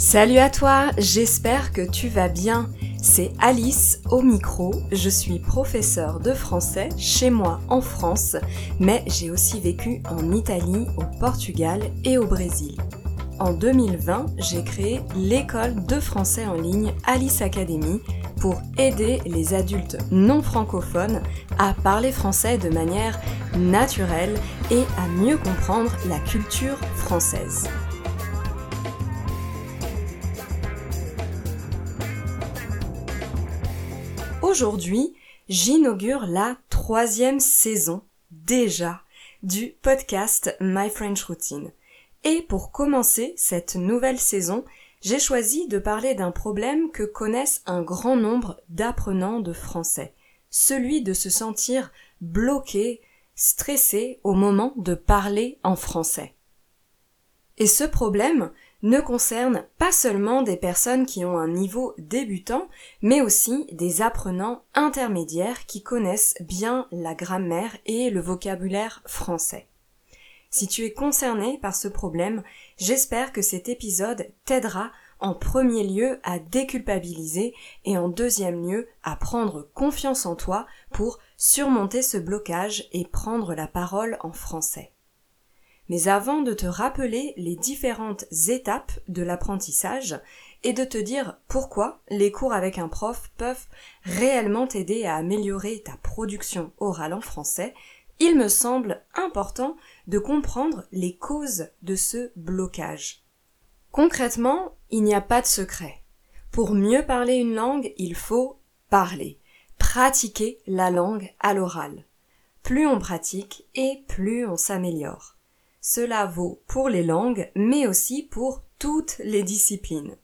Salut à toi, j'espère que tu vas bien. C'est Alice au micro, je suis professeure de français chez moi en France, mais j'ai aussi vécu en Italie, au Portugal et au Brésil. En 2020, j'ai créé l'école de français en ligne Alice Academy pour aider les adultes non francophones à parler français de manière naturelle et à mieux comprendre la culture française. Aujourd'hui, j'inaugure la troisième saison, déjà, du podcast My French Routine. Et pour commencer cette nouvelle saison, j'ai choisi de parler d'un problème que connaissent un grand nombre d'apprenants de français, celui de se sentir bloqué, stressé au moment de parler en français. Et ce problème ne concerne pas seulement des personnes qui ont un niveau débutant, mais aussi des apprenants intermédiaires qui connaissent bien la grammaire et le vocabulaire français. Si tu es concerné par ce problème, j'espère que cet épisode t'aidera en premier lieu à déculpabiliser et en deuxième lieu à prendre confiance en toi pour surmonter ce blocage et prendre la parole en français. Mais avant de te rappeler les différentes étapes de l'apprentissage et de te dire pourquoi les cours avec un prof peuvent réellement t'aider à améliorer ta production orale en français, il me semble important de comprendre les causes de ce blocage. Concrètement, il n'y a pas de secret. Pour mieux parler une langue, il faut parler, pratiquer la langue à l'oral. Plus on pratique et plus on s'améliore. Cela vaut pour les langues, mais aussi pour toutes les disciplines.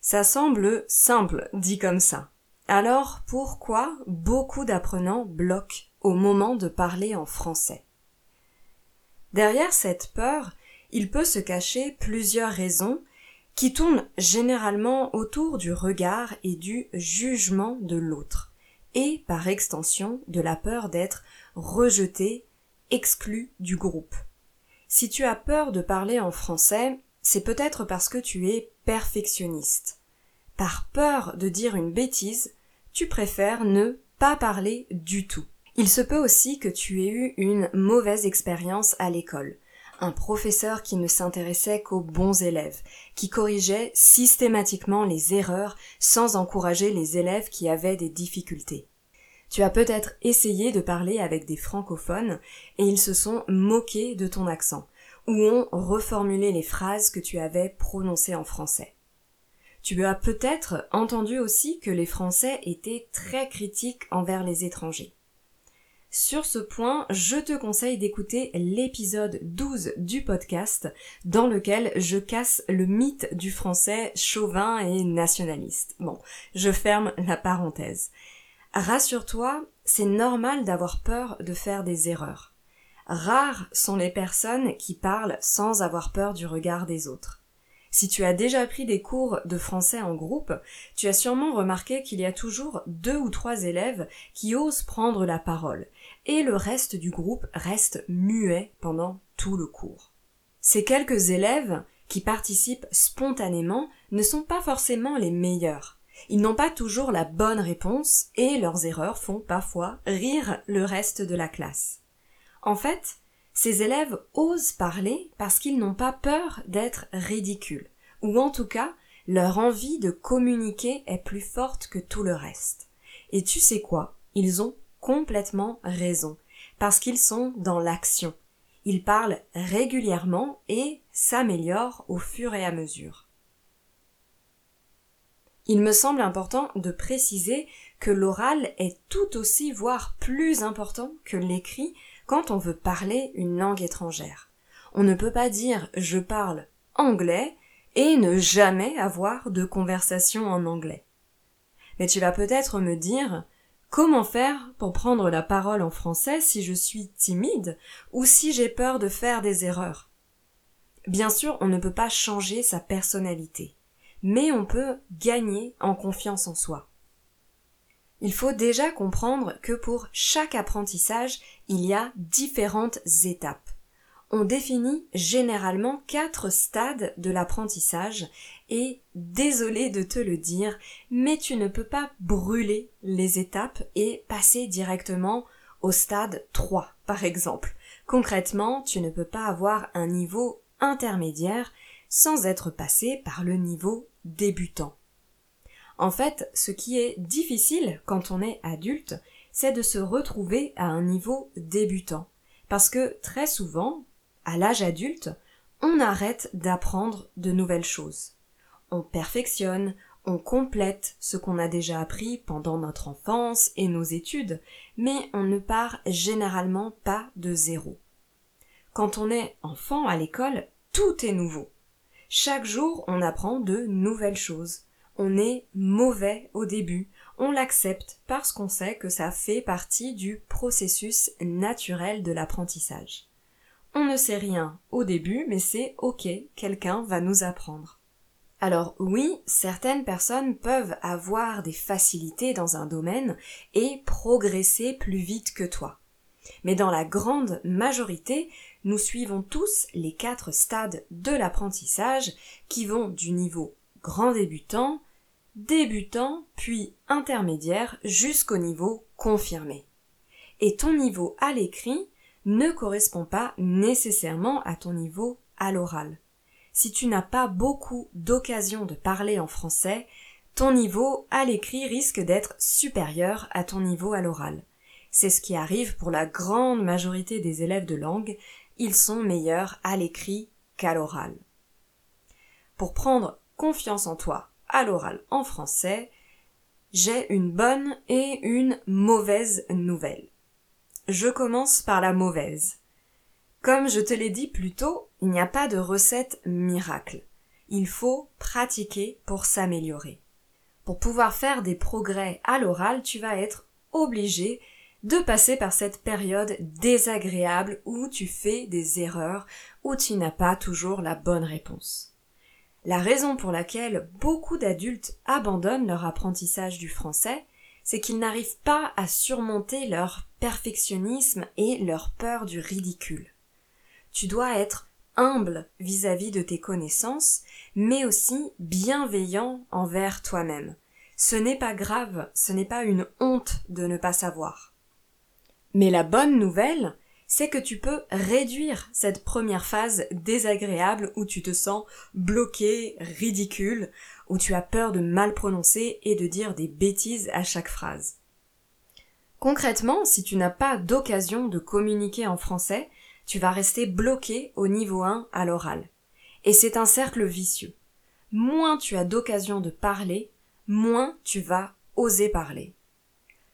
Ça semble simple dit comme ça. Alors pourquoi beaucoup d'apprenants bloquent au moment de parler en français? Derrière cette peur, il peut se cacher plusieurs raisons qui tournent généralement autour du regard et du jugement de l'autre, et par extension de la peur d'être rejeté, exclu du groupe. Si tu as peur de parler en français, c'est peut-être parce que tu es perfectionniste. Par peur de dire une bêtise, tu préfères ne pas parler du tout. Il se peut aussi que tu aies eu une mauvaise expérience à l'école. Un professeur qui ne s'intéressait qu'aux bons élèves, qui corrigeait systématiquement les erreurs sans encourager les élèves qui avaient des difficultés. Tu as peut-être essayé de parler avec des francophones et ils se sont moqués de ton accent, ou ont reformulé les phrases que tu avais prononcées en français. Tu as peut-être entendu aussi que les Français étaient très critiques envers les étrangers. Sur ce point, je te conseille d'écouter l'épisode 12 du podcast dans lequel je casse le mythe du français chauvin et nationaliste. Bon, je ferme la parenthèse. Rassure-toi, c'est normal d'avoir peur de faire des erreurs. Rares sont les personnes qui parlent sans avoir peur du regard des autres. Si tu as déjà pris des cours de français en groupe, tu as sûrement remarqué qu'il y a toujours deux ou trois élèves qui osent prendre la parole, et le reste du groupe reste muet pendant tout le cours. Ces quelques élèves qui participent spontanément ne sont pas forcément les meilleurs. Ils n'ont pas toujours la bonne réponse et leurs erreurs font parfois rire le reste de la classe. En fait, ces élèves osent parler parce qu'ils n'ont pas peur d'être ridicules, ou en tout cas, leur envie de communiquer est plus forte que tout le reste. Et tu sais quoi? Ils ont complètement raison, parce qu'ils sont dans l'action. Ils parlent régulièrement et s'améliorent au fur et à mesure. Il me semble important de préciser que l'oral est tout aussi voire plus important que l'écrit quand on veut parler une langue étrangère. On ne peut pas dire je parle anglais et ne jamais avoir de conversation en anglais. Mais tu vas peut-être me dire comment faire pour prendre la parole en français si je suis timide ou si j'ai peur de faire des erreurs? Bien sûr, on ne peut pas changer sa personnalité, mais on peut gagner en confiance en soi. Il faut déjà comprendre que pour chaque apprentissage, il y a différentes étapes. on définit généralement quatre stades de l'apprentissage et désolé de te le dire, mais tu ne peux pas brûler les étapes et passer directement au stade 3 par exemple. Concrètement, tu ne peux pas avoir un niveau intermédiaire sans être passé par le niveau débutant. En fait, ce qui est difficile quand on est adulte, c'est de se retrouver à un niveau débutant. Parce que très souvent, à l'âge adulte, on arrête d'apprendre de nouvelles choses. On perfectionne, on complète ce qu'on a déjà appris pendant notre enfance et nos études, mais on ne part généralement pas de zéro. Quand on est enfant à l'école, tout est nouveau. Chaque jour, on apprend de nouvelles choses. On est mauvais au début, on l'accepte parce qu'on sait que ça fait partie du processus naturel de l'apprentissage. On ne sait rien au début, mais c'est ok, quelqu'un va nous apprendre. Alors oui, certaines personnes peuvent avoir des facilités dans un domaine et progresser plus vite que toi. Mais dans la grande majorité, nous suivons tous les quatre stades de l'apprentissage qui vont du niveau grand débutant, débutant, puis intermédiaire jusqu'au niveau confirmé. Et ton niveau à l'écrit ne correspond pas nécessairement à ton niveau à l'oral si tu n'as pas beaucoup d'occasions de parler en français, ton niveau à l'écrit risque d'être supérieur à ton niveau à l'oral. C'est ce qui arrive pour la grande majorité des élèves de langue, ils sont meilleurs à l'écrit qu'à l'oral. Pour prendre confiance en toi à l'oral en français, j'ai une bonne et une mauvaise nouvelle. Je commence par la mauvaise. Comme je te l'ai dit plus tôt, il n'y a pas de recette miracle. Il faut pratiquer pour s'améliorer. Pour pouvoir faire des progrès à l'oral, tu vas être obligé de passer par cette période désagréable où tu fais des erreurs, où tu n'as pas toujours la bonne réponse. La raison pour laquelle beaucoup d'adultes abandonnent leur apprentissage du français, c'est qu'ils n'arrivent pas à surmonter leur perfectionnisme et leur peur du ridicule tu dois être humble vis-à-vis de tes connaissances, mais aussi bienveillant envers toi-même. Ce n'est pas grave, ce n'est pas une honte de ne pas savoir. Mais la bonne nouvelle, c'est que tu peux réduire cette première phase désagréable où tu te sens bloqué, ridicule, où tu as peur de mal prononcer et de dire des bêtises à chaque phrase. Concrètement, si tu n'as pas d'occasion de communiquer en français, tu vas rester bloqué au niveau 1 à l'oral. Et c'est un cercle vicieux. Moins tu as d'occasion de parler, moins tu vas oser parler.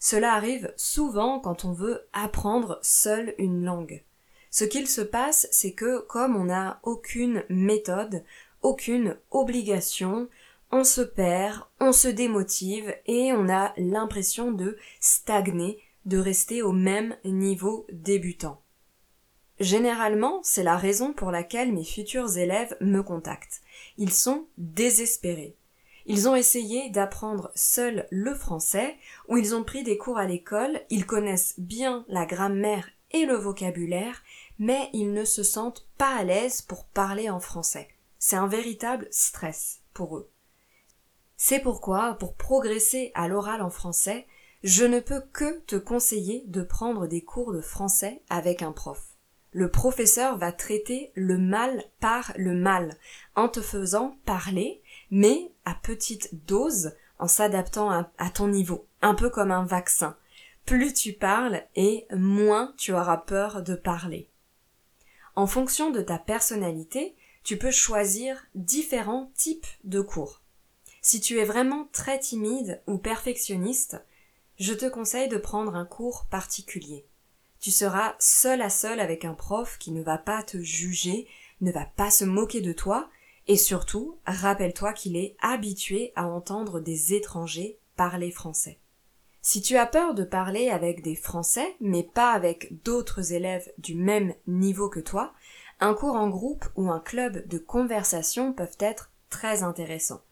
Cela arrive souvent quand on veut apprendre seul une langue. Ce qu'il se passe, c'est que comme on n'a aucune méthode, aucune obligation, on se perd, on se démotive et on a l'impression de stagner, de rester au même niveau débutant. Généralement, c'est la raison pour laquelle mes futurs élèves me contactent. Ils sont désespérés. Ils ont essayé d'apprendre seuls le français, ou ils ont pris des cours à l'école, ils connaissent bien la grammaire et le vocabulaire, mais ils ne se sentent pas à l'aise pour parler en français. C'est un véritable stress pour eux. C'est pourquoi, pour progresser à l'oral en français, je ne peux que te conseiller de prendre des cours de français avec un prof le professeur va traiter le mal par le mal, en te faisant parler, mais à petite dose, en s'adaptant à, ton niveau, un peu comme un vaccin. Plus tu parles et moins tu auras peur de parler. En fonction de ta personnalité, tu peux choisir différents types de cours. Si tu es vraiment très timide ou perfectionniste, je te conseille de prendre un cours particulier. Tu seras seul à seul avec un prof qui ne va pas te juger, ne va pas se moquer de toi, et surtout, rappelle-toi qu'il est habitué à entendre des étrangers parler français. Si tu as peur de parler avec des Français, mais pas avec d'autres élèves du même niveau que toi, un cours en groupe ou un club de conversation peuvent être très intéressants.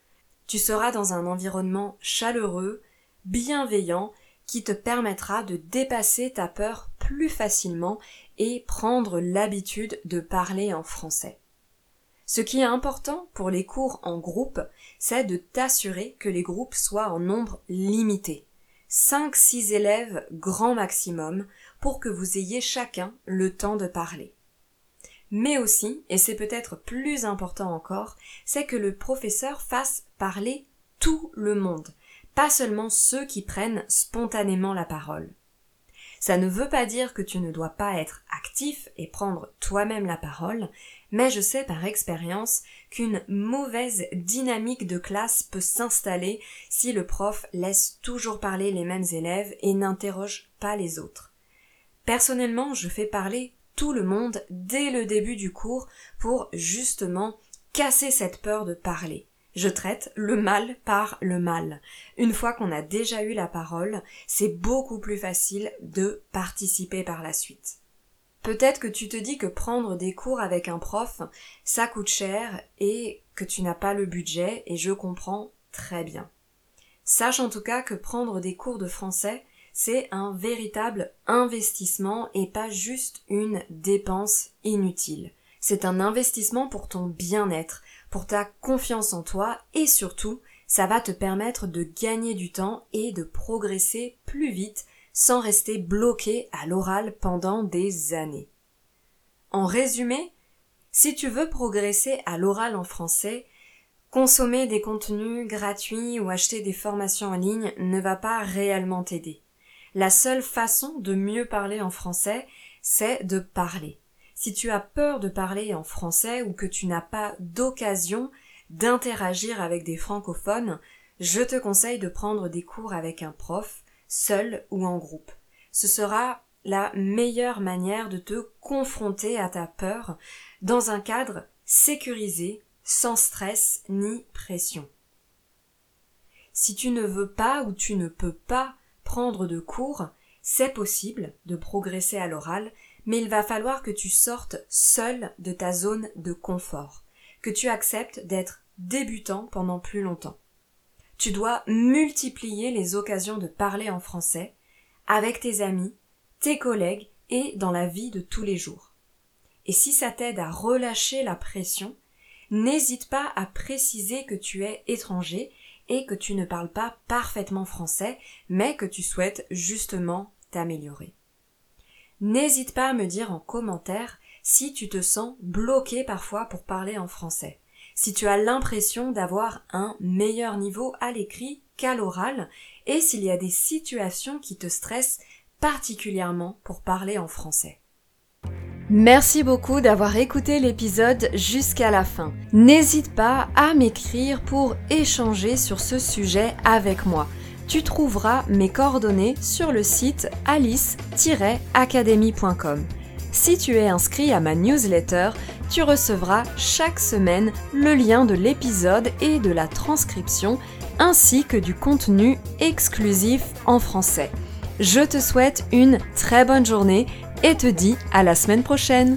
Tu seras dans un environnement chaleureux, bienveillant qui te permettra de dépasser ta peur plus facilement et prendre l'habitude de parler en français. Ce qui est important pour les cours en groupe, c'est de t'assurer que les groupes soient en nombre limité. 5-6 élèves grand maximum pour que vous ayez chacun le temps de parler. Mais aussi, et c'est peut-être plus important encore, c'est que le professeur fasse parler tout le monde, pas seulement ceux qui prennent spontanément la parole. Ça ne veut pas dire que tu ne dois pas être actif et prendre toi-même la parole, mais je sais par expérience qu'une mauvaise dynamique de classe peut s'installer si le prof laisse toujours parler les mêmes élèves et n'interroge pas les autres. Personnellement, je fais parler tout le monde dès le début du cours pour justement casser cette peur de parler. Je traite le mal par le mal. Une fois qu'on a déjà eu la parole, c'est beaucoup plus facile de participer par la suite. Peut-être que tu te dis que prendre des cours avec un prof, ça coûte cher et que tu n'as pas le budget et je comprends très bien. Sache en tout cas que prendre des cours de français, c'est un véritable investissement et pas juste une dépense inutile. C'est un investissement pour ton bien-être, pour ta confiance en toi et surtout, ça va te permettre de gagner du temps et de progresser plus vite sans rester bloqué à l'oral pendant des années. En résumé, si tu veux progresser à l'oral en français, consommer des contenus gratuits ou acheter des formations en ligne ne va pas réellement t'aider. La seule façon de mieux parler en français, c'est de parler. Si tu as peur de parler en français ou que tu n'as pas d'occasion d'interagir avec des francophones, je te conseille de prendre des cours avec un prof, seul ou en groupe. Ce sera la meilleure manière de te confronter à ta peur dans un cadre sécurisé, sans stress ni pression. Si tu ne veux pas ou tu ne peux pas prendre de cours, c'est possible de progresser à l'oral, mais il va falloir que tu sortes seul de ta zone de confort, que tu acceptes d'être débutant pendant plus longtemps. Tu dois multiplier les occasions de parler en français avec tes amis, tes collègues et dans la vie de tous les jours. Et si ça t'aide à relâcher la pression, n'hésite pas à préciser que tu es étranger et que tu ne parles pas parfaitement français, mais que tu souhaites justement t'améliorer. N'hésite pas à me dire en commentaire si tu te sens bloqué parfois pour parler en français, si tu as l'impression d'avoir un meilleur niveau à l'écrit qu'à l'oral, et s'il y a des situations qui te stressent particulièrement pour parler en français. Merci beaucoup d'avoir écouté l'épisode jusqu'à la fin. N'hésite pas à m'écrire pour échanger sur ce sujet avec moi tu trouveras mes coordonnées sur le site alice-academy.com. Si tu es inscrit à ma newsletter, tu recevras chaque semaine le lien de l'épisode et de la transcription ainsi que du contenu exclusif en français. Je te souhaite une très bonne journée et te dis à la semaine prochaine.